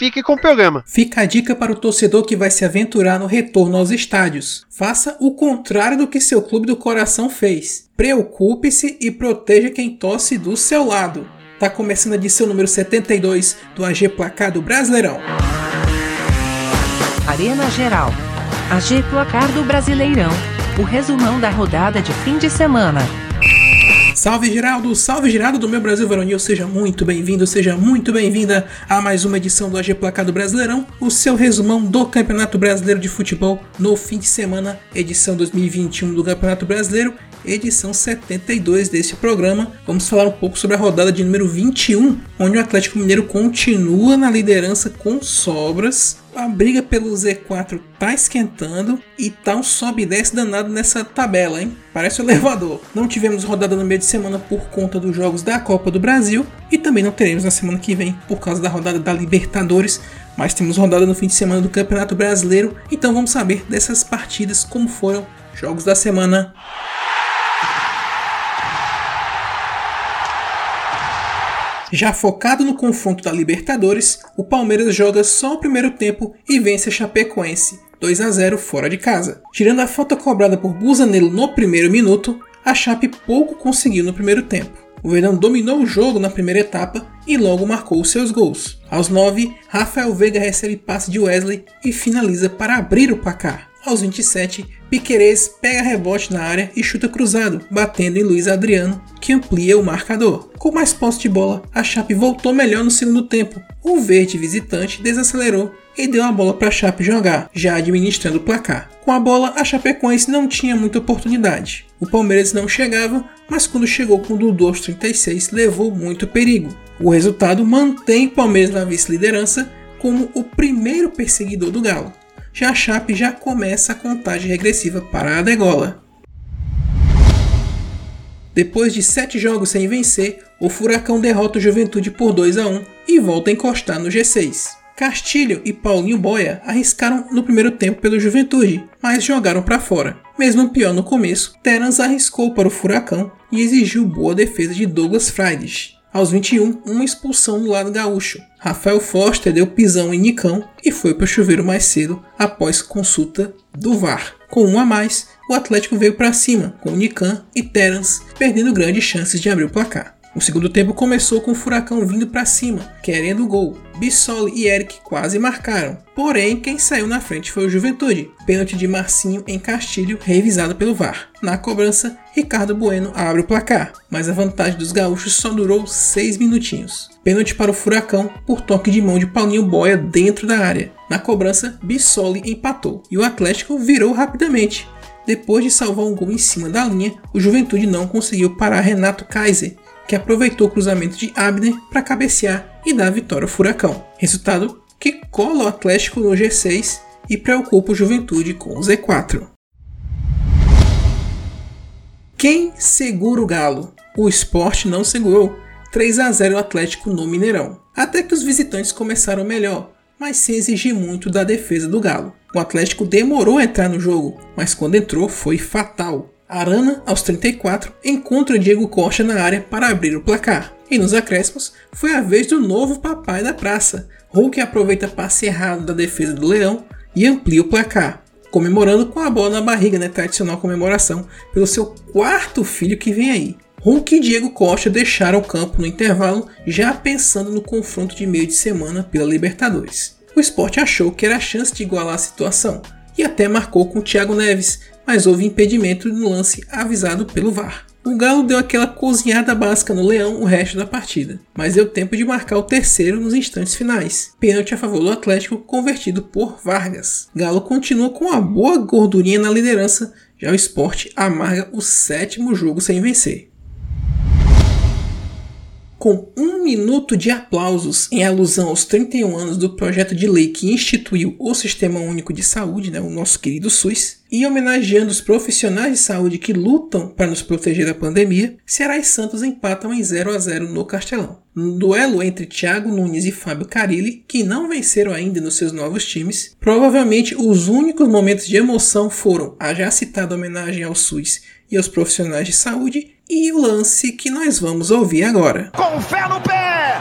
fique com o programa. Fica a dica para o torcedor que vai se aventurar no retorno aos estádios. Faça o contrário do que seu clube do coração fez. Preocupe-se e proteja quem torce do seu lado. Tá começando a edição número 72 do AG Placar do Brasileirão. Arena Geral. AG Placar do Brasileirão. O resumão da rodada de fim de semana. Salve Geraldo, salve Geraldo do meu Brasil Varonil, seja muito bem-vindo, seja muito bem-vinda a mais uma edição do AG Placado Brasileirão, o seu resumão do Campeonato Brasileiro de Futebol no fim de semana, edição 2021 do Campeonato Brasileiro, edição 72 deste programa. Vamos falar um pouco sobre a rodada de número 21, onde o Atlético Mineiro continua na liderança com sobras a briga pelo Z4 tá esquentando e tá um sobe e desce danado nessa tabela, hein? Parece o um elevador. Não tivemos rodada no meio de semana por conta dos jogos da Copa do Brasil e também não teremos na semana que vem por causa da rodada da Libertadores, mas temos rodada no fim de semana do Campeonato Brasileiro, então vamos saber dessas partidas como foram jogos da semana. Já focado no confronto da Libertadores, o Palmeiras joga só o primeiro tempo e vence a Chapecoense, 2 a 0 fora de casa. Tirando a falta cobrada por Busanello no primeiro minuto, a Chape pouco conseguiu no primeiro tempo. O Verdão dominou o jogo na primeira etapa e logo marcou seus gols. Aos 9, Rafael Veiga recebe passe de Wesley e finaliza para abrir o placar. Aos 27, Piquerez pega rebote na área e chuta cruzado, batendo em Luiz Adriano, que amplia o marcador. Com mais posse de bola, a Chape voltou melhor no segundo tempo. O verde visitante desacelerou e deu a bola para a Chape jogar, já administrando o placar. Com a bola, a Chapecoense não tinha muita oportunidade. O Palmeiras não chegava, mas quando chegou com o Dudu aos 36, levou muito perigo. O resultado mantém o Palmeiras na vice-liderança como o primeiro perseguidor do Galo já a Chape já começa a contagem regressiva para a degola. Depois de sete jogos sem vencer, o Furacão derrota o Juventude por 2 a 1 e volta a encostar no G6. Castilho e Paulinho Boia arriscaram no primeiro tempo pelo Juventude, mas jogaram para fora. Mesmo pior no começo, Terans arriscou para o Furacão e exigiu boa defesa de Douglas Friedrich. Aos 21, uma expulsão do lado gaúcho. Rafael Foster deu pisão em Nicão e foi para o chuveiro mais cedo após consulta do VAR. Com um a mais, o Atlético veio para cima, com Nican e Terence perdendo grandes chances de abrir o placar. O segundo tempo começou com o Furacão vindo para cima, querendo o gol. Bissoli e Eric quase marcaram, porém quem saiu na frente foi o Juventude. Pênalti de Marcinho em Castilho, revisado pelo VAR. Na cobrança, Ricardo Bueno abre o placar, mas a vantagem dos gaúchos só durou 6 minutinhos. Pênalti para o Furacão por toque de mão de Paulinho Boia dentro da área. Na cobrança, Bissoli empatou e o Atlético virou rapidamente. Depois de salvar um gol em cima da linha, o Juventude não conseguiu parar Renato Kaiser, que aproveitou o cruzamento de Abner para cabecear e dar a vitória ao Furacão. Resultado que cola o Atlético no G6 e preocupa o Juventude com o Z4. Quem segura o Galo? O esporte não segurou. 3 a 0 o Atlético no Mineirão. Até que os visitantes começaram melhor, mas sem exigir muito da defesa do Galo. O Atlético demorou a entrar no jogo, mas quando entrou foi fatal. Arana, aos 34, encontra Diego Costa na área para abrir o placar. E nos acréscimos, foi a vez do novo papai da praça. Hulk aproveita passe errado da defesa do Leão e amplia o placar, comemorando com a bola na barriga, né? Tradicional comemoração pelo seu quarto filho que vem aí. Hulk e Diego Costa deixaram o campo no intervalo, já pensando no confronto de meio de semana pela Libertadores. O esporte achou que era a chance de igualar a situação e até marcou com Thiago Neves, mas houve impedimento no lance avisado pelo VAR. O Galo deu aquela cozinhada básica no Leão o resto da partida, mas deu tempo de marcar o terceiro nos instantes finais. Pênalti a favor do Atlético convertido por Vargas. Galo continua com uma boa gordurinha na liderança, já o esporte amarga o sétimo jogo sem vencer. Com um minuto de aplausos em alusão aos 31 anos do projeto de lei que instituiu o Sistema Único de Saúde, né, o nosso querido SUS, e homenageando os profissionais de saúde que lutam para nos proteger da pandemia, Ceará e Santos empatam em 0 a 0 no Castelão. No duelo entre Thiago Nunes e Fábio Carilli, que não venceram ainda nos seus novos times, provavelmente os únicos momentos de emoção foram a já citada homenagem ao SUS e aos profissionais de saúde e o lance que nós vamos ouvir agora. Com fé no pé!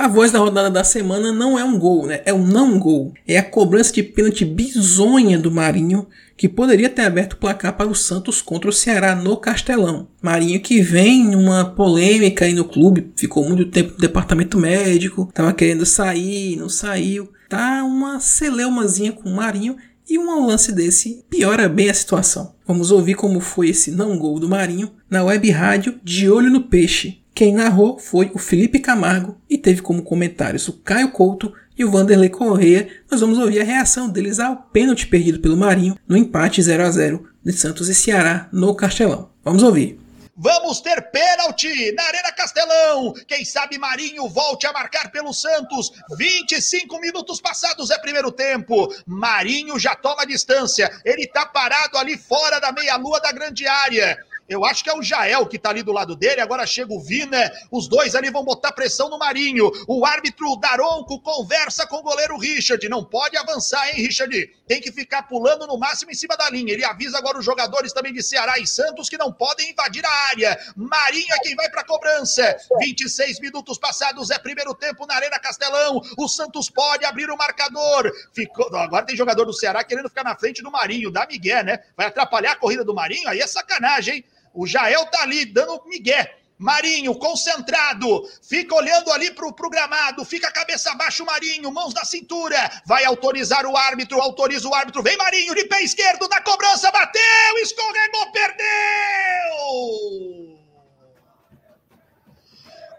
A voz da rodada da semana não é um gol, né? É um não gol. É a cobrança de pênalti bizonha do Marinho, que poderia ter aberto o placar para o Santos contra o Ceará no Castelão. Marinho que vem numa polêmica aí no clube, ficou muito tempo no departamento médico, estava querendo sair, não saiu. Tá uma celeumazinha com o Marinho e um lance desse piora bem a situação. Vamos ouvir como foi esse não gol do Marinho na web rádio De Olho no Peixe, quem narrou foi o Felipe Camargo e teve como comentários o Caio Couto e o Vanderlei Correia. Nós vamos ouvir a reação deles ao pênalti perdido pelo Marinho no empate 0 a 0 de Santos e Ceará no Castelão. Vamos ouvir. Vamos ter pênalti na Arena Castelão. Quem sabe Marinho volte a marcar pelo Santos. 25 minutos passados é primeiro tempo. Marinho já toma distância. Ele tá parado ali fora da meia-lua da grande área. Eu acho que é o Jael que tá ali do lado dele. Agora chega o Vina. Os dois ali vão botar pressão no Marinho. O árbitro Daronco conversa com o goleiro Richard. Não pode avançar, hein, Richard? Tem que ficar pulando no máximo em cima da linha. Ele avisa agora os jogadores também de Ceará e Santos que não podem invadir a área. Marinho é quem vai pra cobrança. 26 minutos passados é primeiro tempo na Arena Castelão. O Santos pode abrir o marcador. Ficou... Agora tem jogador do Ceará querendo ficar na frente do Marinho. Dá Miguel, né? Vai atrapalhar a corrida do Marinho? Aí é sacanagem, hein? O Jael tá ali dando migué. Marinho, concentrado, fica olhando ali pro, pro gramado, fica cabeça abaixo, Marinho, mãos na cintura, vai autorizar o árbitro, autoriza o árbitro, vem Marinho, de pé esquerdo, na cobrança, bateu, escorregou, perdeu!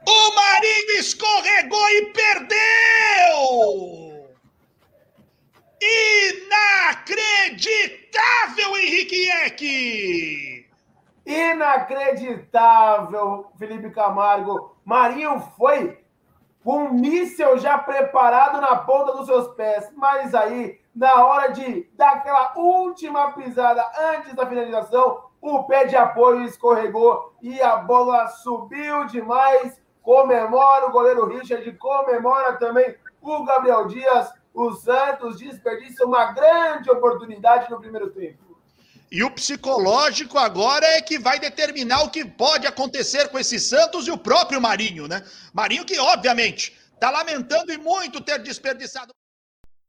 O Marinho escorregou e perdeu! Inacreditável, Henrique Eck! Inacreditável, Felipe Camargo. Marinho foi com um míssel já preparado na ponta dos seus pés, mas aí, na hora de dar aquela última pisada antes da finalização, o pé de apoio escorregou e a bola subiu demais. Comemora o goleiro Richard, comemora também o Gabriel Dias. O Santos desperdiça uma grande oportunidade no primeiro tempo. E o psicológico agora é que vai determinar o que pode acontecer com esse Santos e o próprio Marinho, né? Marinho que, obviamente, tá lamentando e muito ter desperdiçado.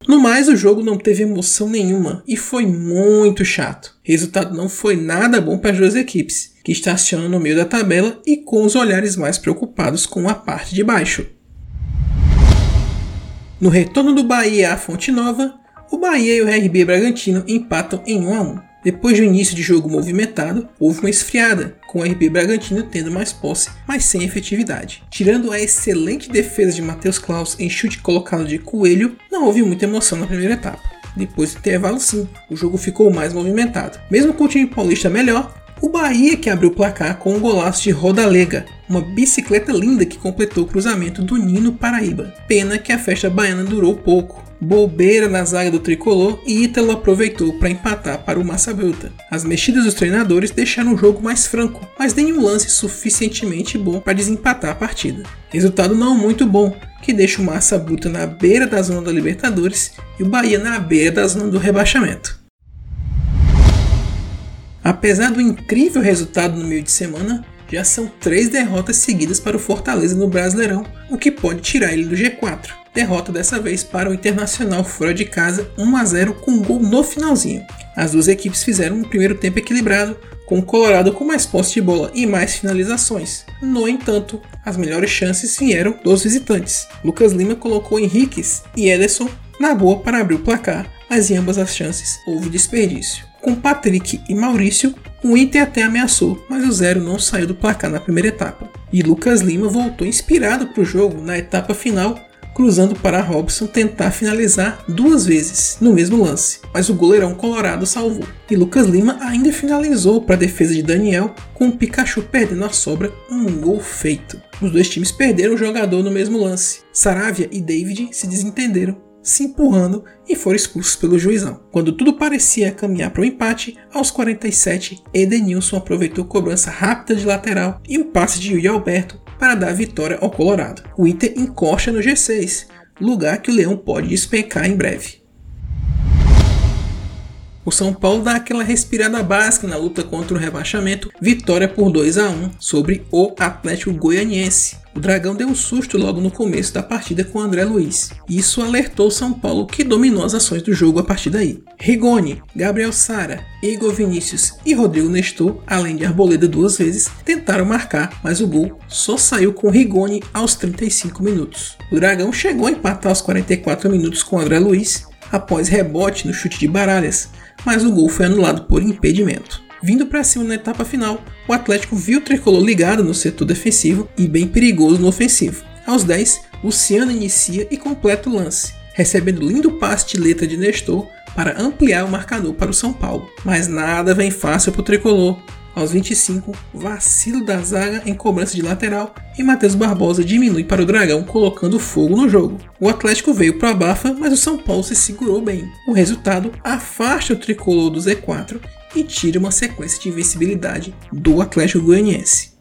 No mais, o jogo não teve emoção nenhuma e foi muito chato. Resultado não foi nada bom para as duas equipes, que estacionam no meio da tabela e com os olhares mais preocupados com a parte de baixo. No retorno do Bahia à Fonte Nova, o Bahia e o RB Bragantino empatam em 1 a 1. Depois do início de jogo movimentado, houve uma esfriada, com o RB Bragantino tendo mais posse, mas sem efetividade. Tirando a excelente defesa de Matheus Klaus em chute colocado de Coelho, não houve muita emoção na primeira etapa. Depois do intervalo, sim, o jogo ficou mais movimentado. Mesmo com o time paulista melhor, o Bahia que abriu o placar com um golaço de Rodalega, uma bicicleta linda que completou o cruzamento do Nino Paraíba. Pena que a festa baiana durou pouco bobeira na zaga do tricolor e Ítalo aproveitou para empatar para o Massa Bruta. As mexidas dos treinadores deixaram o jogo mais franco, mas nenhum lance suficientemente bom para desempatar a partida. Resultado não muito bom, que deixa o Massa Bruta na beira da zona da Libertadores e o Bahia na beira da zona do rebaixamento. Apesar do incrível resultado no meio de semana, já são três derrotas seguidas para o Fortaleza no Brasileirão, o que pode tirar ele do G4 derrota dessa vez para o Internacional fora de casa 1 a 0 com um gol no finalzinho. As duas equipes fizeram um primeiro tempo equilibrado, com o Colorado com mais posse de bola e mais finalizações. No entanto, as melhores chances vieram dos visitantes. Lucas Lima colocou Henriques e Ederson na boa para abrir o placar, mas em ambas as chances houve desperdício. Com Patrick e Maurício, o Inter até ameaçou, mas o zero não saiu do placar na primeira etapa. E Lucas Lima voltou inspirado para o jogo na etapa final cruzando para Robson tentar finalizar duas vezes no mesmo lance, mas o goleirão colorado salvou. E Lucas Lima ainda finalizou para a defesa de Daniel, com o Pikachu perdendo a sobra um gol feito. Os dois times perderam o jogador no mesmo lance. Saravia e David se desentenderam se empurrando e foram expulsos pelo juizão. Quando tudo parecia caminhar para o empate, aos 47, Edenilson aproveitou cobrança rápida de lateral e o passe de Yuri Alberto para dar vitória ao Colorado. O Inter encosta no G6, lugar que o Leão pode despencar em breve. O São Paulo dá aquela respirada básica na luta contra o rebaixamento, vitória por 2 a 1 sobre o Atlético Goianiense. O Dragão deu um susto logo no começo da partida com André Luiz. Isso alertou o São Paulo, que dominou as ações do jogo a partir daí. Rigoni, Gabriel Sara, Igor Vinícius e Rodrigo Nestor, além de Arboleda duas vezes, tentaram marcar, mas o gol só saiu com Rigoni aos 35 minutos. O Dragão chegou a empatar aos 44 minutos com André Luiz, após rebote no chute de Baralhas, mas o gol foi anulado por impedimento. Vindo para cima na etapa final, o Atlético viu o tricolor ligado no setor defensivo e bem perigoso no ofensivo. Aos 10, Luciano inicia e completa o lance, recebendo lindo passe de letra de Nestor para ampliar o marcador para o São Paulo. Mas nada vem fácil para o tricolor. Aos 25, vacilo da zaga em cobrança de lateral e Matheus Barbosa diminui para o Dragão, colocando fogo no jogo. O Atlético veio para a bafa, mas o São Paulo se segurou bem. O resultado afasta o tricolor do Z4 e tira uma sequência de invencibilidade do Atlético Goianiense.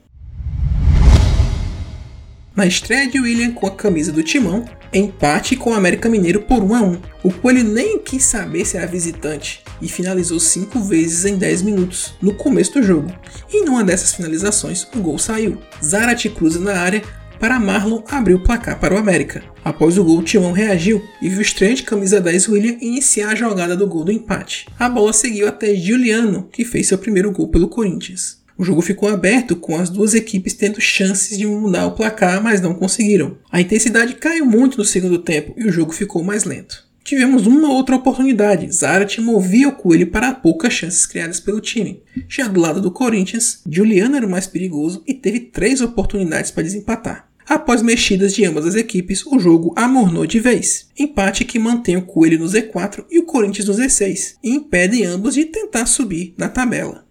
Na estreia de William com a camisa do Timão, empate com o América Mineiro por 1 a 1. O Coelho nem quis saber se era visitante e finalizou 5 vezes em 10 minutos no começo do jogo. E numa dessas finalizações, o gol saiu. Zarate cruza na área para Marlon abrir o placar para o América. Após o gol, o Timão reagiu e viu o estreante de camisa 10 William iniciar a jogada do gol do empate. A bola seguiu até Giuliano, que fez seu primeiro gol pelo Corinthians. O jogo ficou aberto com as duas equipes tendo chances de mudar o placar, mas não conseguiram. A intensidade caiu muito no segundo tempo e o jogo ficou mais lento. Tivemos uma outra oportunidade. Zarat movia o coelho para poucas chances criadas pelo time. Já do lado do Corinthians, Juliano era o mais perigoso e teve três oportunidades para desempatar. Após mexidas de ambas as equipes, o jogo amornou de vez. Empate que mantém o Coelho no Z4 e o Corinthians no Z6 e impede ambos de tentar subir na tabela.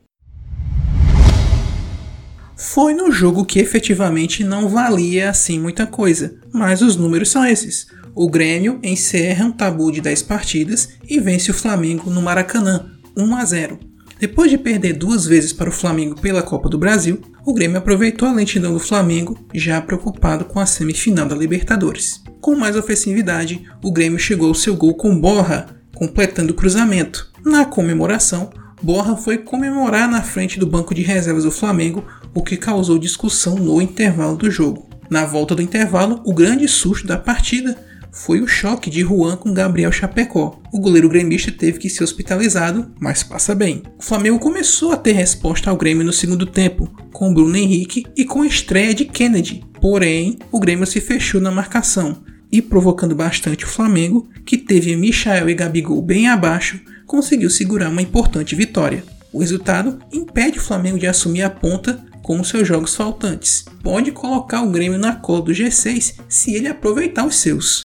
Foi no jogo que efetivamente não valia assim muita coisa, mas os números são esses. O Grêmio encerra um tabu de 10 partidas e vence o Flamengo no Maracanã, 1 a 0. Depois de perder duas vezes para o Flamengo pela Copa do Brasil, o Grêmio aproveitou a lentidão do Flamengo, já preocupado com a semifinal da Libertadores. Com mais ofensividade, o Grêmio chegou ao seu gol com Borra, completando o cruzamento. Na comemoração, Borra foi comemorar na frente do banco de reservas do Flamengo, o que causou discussão no intervalo do jogo. Na volta do intervalo, o grande susto da partida foi o choque de Juan com Gabriel Chapecó. O goleiro gremista teve que ser hospitalizado, mas passa bem. O Flamengo começou a ter resposta ao Grêmio no segundo tempo, com Bruno Henrique e com a estreia de Kennedy. Porém, o Grêmio se fechou na marcação e provocando bastante o Flamengo, que teve Michael e Gabigol bem abaixo, conseguiu segurar uma importante vitória. O resultado impede o Flamengo de assumir a ponta com seus jogos faltantes. Pode colocar o Grêmio na cola do G6 se ele aproveitar os seus.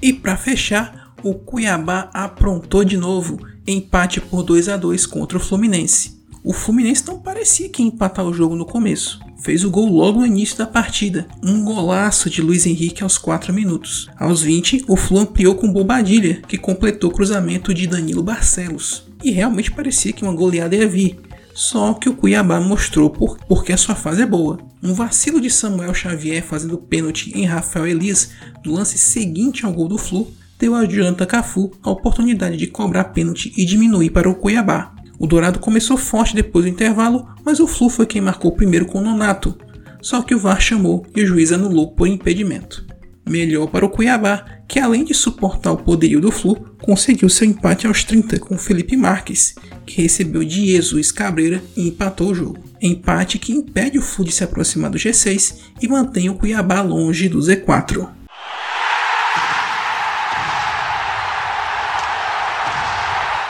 E para fechar, o Cuiabá aprontou de novo, empate por 2 a 2 contra o Fluminense. O Fluminense não parecia que ia empatar o jogo no começo, fez o gol logo no início da partida, um golaço de Luiz Henrique aos 4 minutos. Aos 20, o Flu ampliou com Bobadilha, que completou o cruzamento de Danilo Barcelos. E realmente parecia que uma goleada ia vir, só que o Cuiabá mostrou por, porque a sua fase é boa. Um vacilo de Samuel Xavier fazendo pênalti em Rafael Elias no lance seguinte ao gol do Flu deu a Jonathan Cafu a oportunidade de cobrar pênalti e diminuir para o Cuiabá. O Dourado começou forte depois do intervalo, mas o Flu foi quem marcou primeiro com o Nonato. Só que o VAR chamou e o juiz anulou por impedimento. Melhor para o Cuiabá, que além de suportar o poderio do Flu, conseguiu seu empate aos 30 com Felipe Marques, que recebeu de Jesus Cabreira e empatou o jogo. Empate que impede o Flu de se aproximar do G6 e mantém o Cuiabá longe do Z4.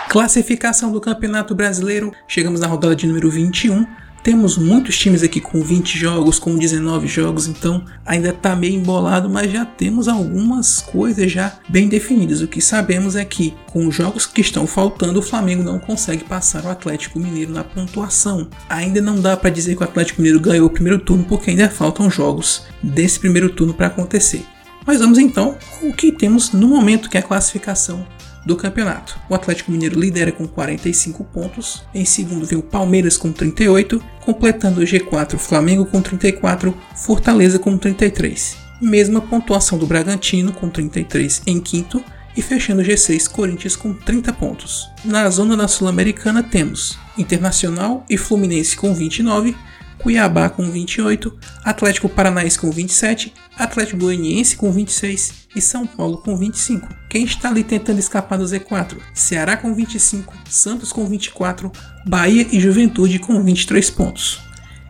Classificação do Campeonato Brasileiro, chegamos na rodada de número 21. Temos muitos times aqui com 20 jogos, com 19 jogos, então ainda está meio embolado, mas já temos algumas coisas já bem definidas. O que sabemos é que com os jogos que estão faltando, o Flamengo não consegue passar o Atlético Mineiro na pontuação. Ainda não dá para dizer que o Atlético Mineiro ganhou o primeiro turno porque ainda faltam jogos desse primeiro turno para acontecer. Mas vamos então ao que temos no momento que é a classificação do campeonato. O Atlético Mineiro lidera com 45 pontos, em segundo vem o Palmeiras com 38, completando o G4 Flamengo com 34, Fortaleza com 33. Mesma pontuação do Bragantino com 33 em quinto e fechando o G6 Corinthians com 30 pontos. Na zona da Sul-Americana temos Internacional e Fluminense com 29, Cuiabá com 28, Atlético Paranaense com 27, Atlético Goianiense com 26 e São Paulo com 25. Quem está ali tentando escapar do Z4? Ceará com 25, Santos com 24, Bahia e Juventude com 23 pontos.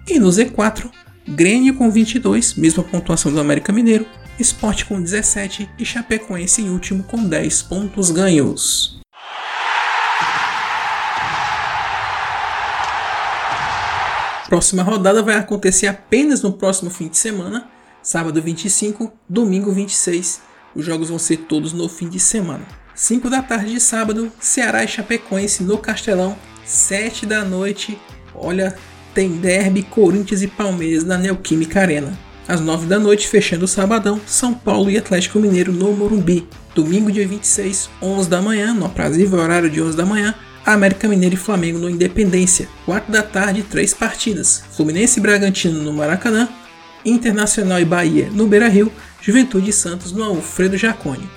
E no Z4, Grêmio com 22, mesma pontuação do América Mineiro, Sport com 17 e Chapecoense em último com 10 pontos ganhos. Próxima rodada vai acontecer apenas no próximo fim de semana, sábado 25, domingo 26. Os jogos vão ser todos no fim de semana. 5 da tarde de sábado, Ceará e Chapecoense no Castelão. 7 da noite, olha, tem derby Corinthians e Palmeiras na Neoquímica Arena. Às 9 da noite, fechando o sabadão, São Paulo e Atlético Mineiro no Morumbi. Domingo, dia 26, 11 da manhã, no aprazível horário de 11 da manhã, América Mineiro e Flamengo no Independência. 4 da tarde, três partidas. Fluminense e Bragantino no Maracanã, Internacional e Bahia no Beira-Rio, Juventude e Santos no Alfredo Jaconi.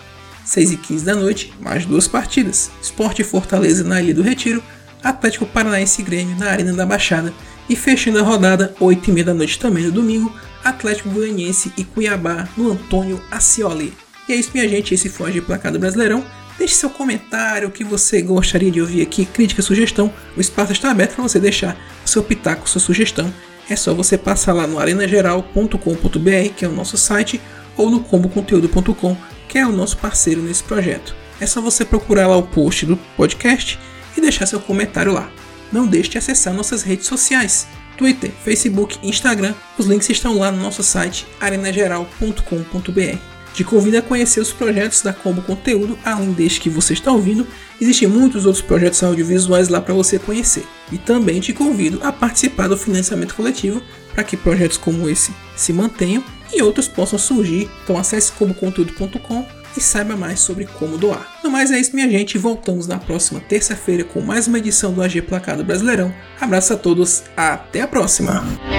6 e 15 da noite, mais duas partidas. Esporte Fortaleza na Ilha do Retiro, Atlético Paranaense e Grêmio na Arena da Baixada. E fechando a rodada, 8 e meia da noite também no domingo, Atlético Goianiense e Cuiabá no Antônio Ascioli. E é isso, minha gente. Esse foi o Placado Brasileirão. Deixe seu comentário, o que você gostaria de ouvir aqui, crítica, sugestão. O espaço está aberto para você deixar seu pitaco, sua sugestão. É só você passar lá no arenageral.com.br, que é o nosso site, ou no comboconteúdo.com, que é o nosso parceiro nesse projeto. É só você procurar lá o post do podcast e deixar seu comentário lá. Não deixe de acessar nossas redes sociais. Twitter, Facebook, Instagram, os links estão lá no nosso site arenageral.com.br. Te convido a conhecer os projetos da Combo Conteúdo, além deste que você está ouvindo, existem muitos outros projetos audiovisuais lá para você conhecer. E também te convido a participar do financiamento coletivo para que projetos como esse se mantenham e outros possam surgir. Então acesse comboconteúdo.com e saiba mais sobre como doar. No mais é isso, minha gente. Voltamos na próxima terça-feira com mais uma edição do AG Placado Brasileirão. Abraço a todos, até a próxima!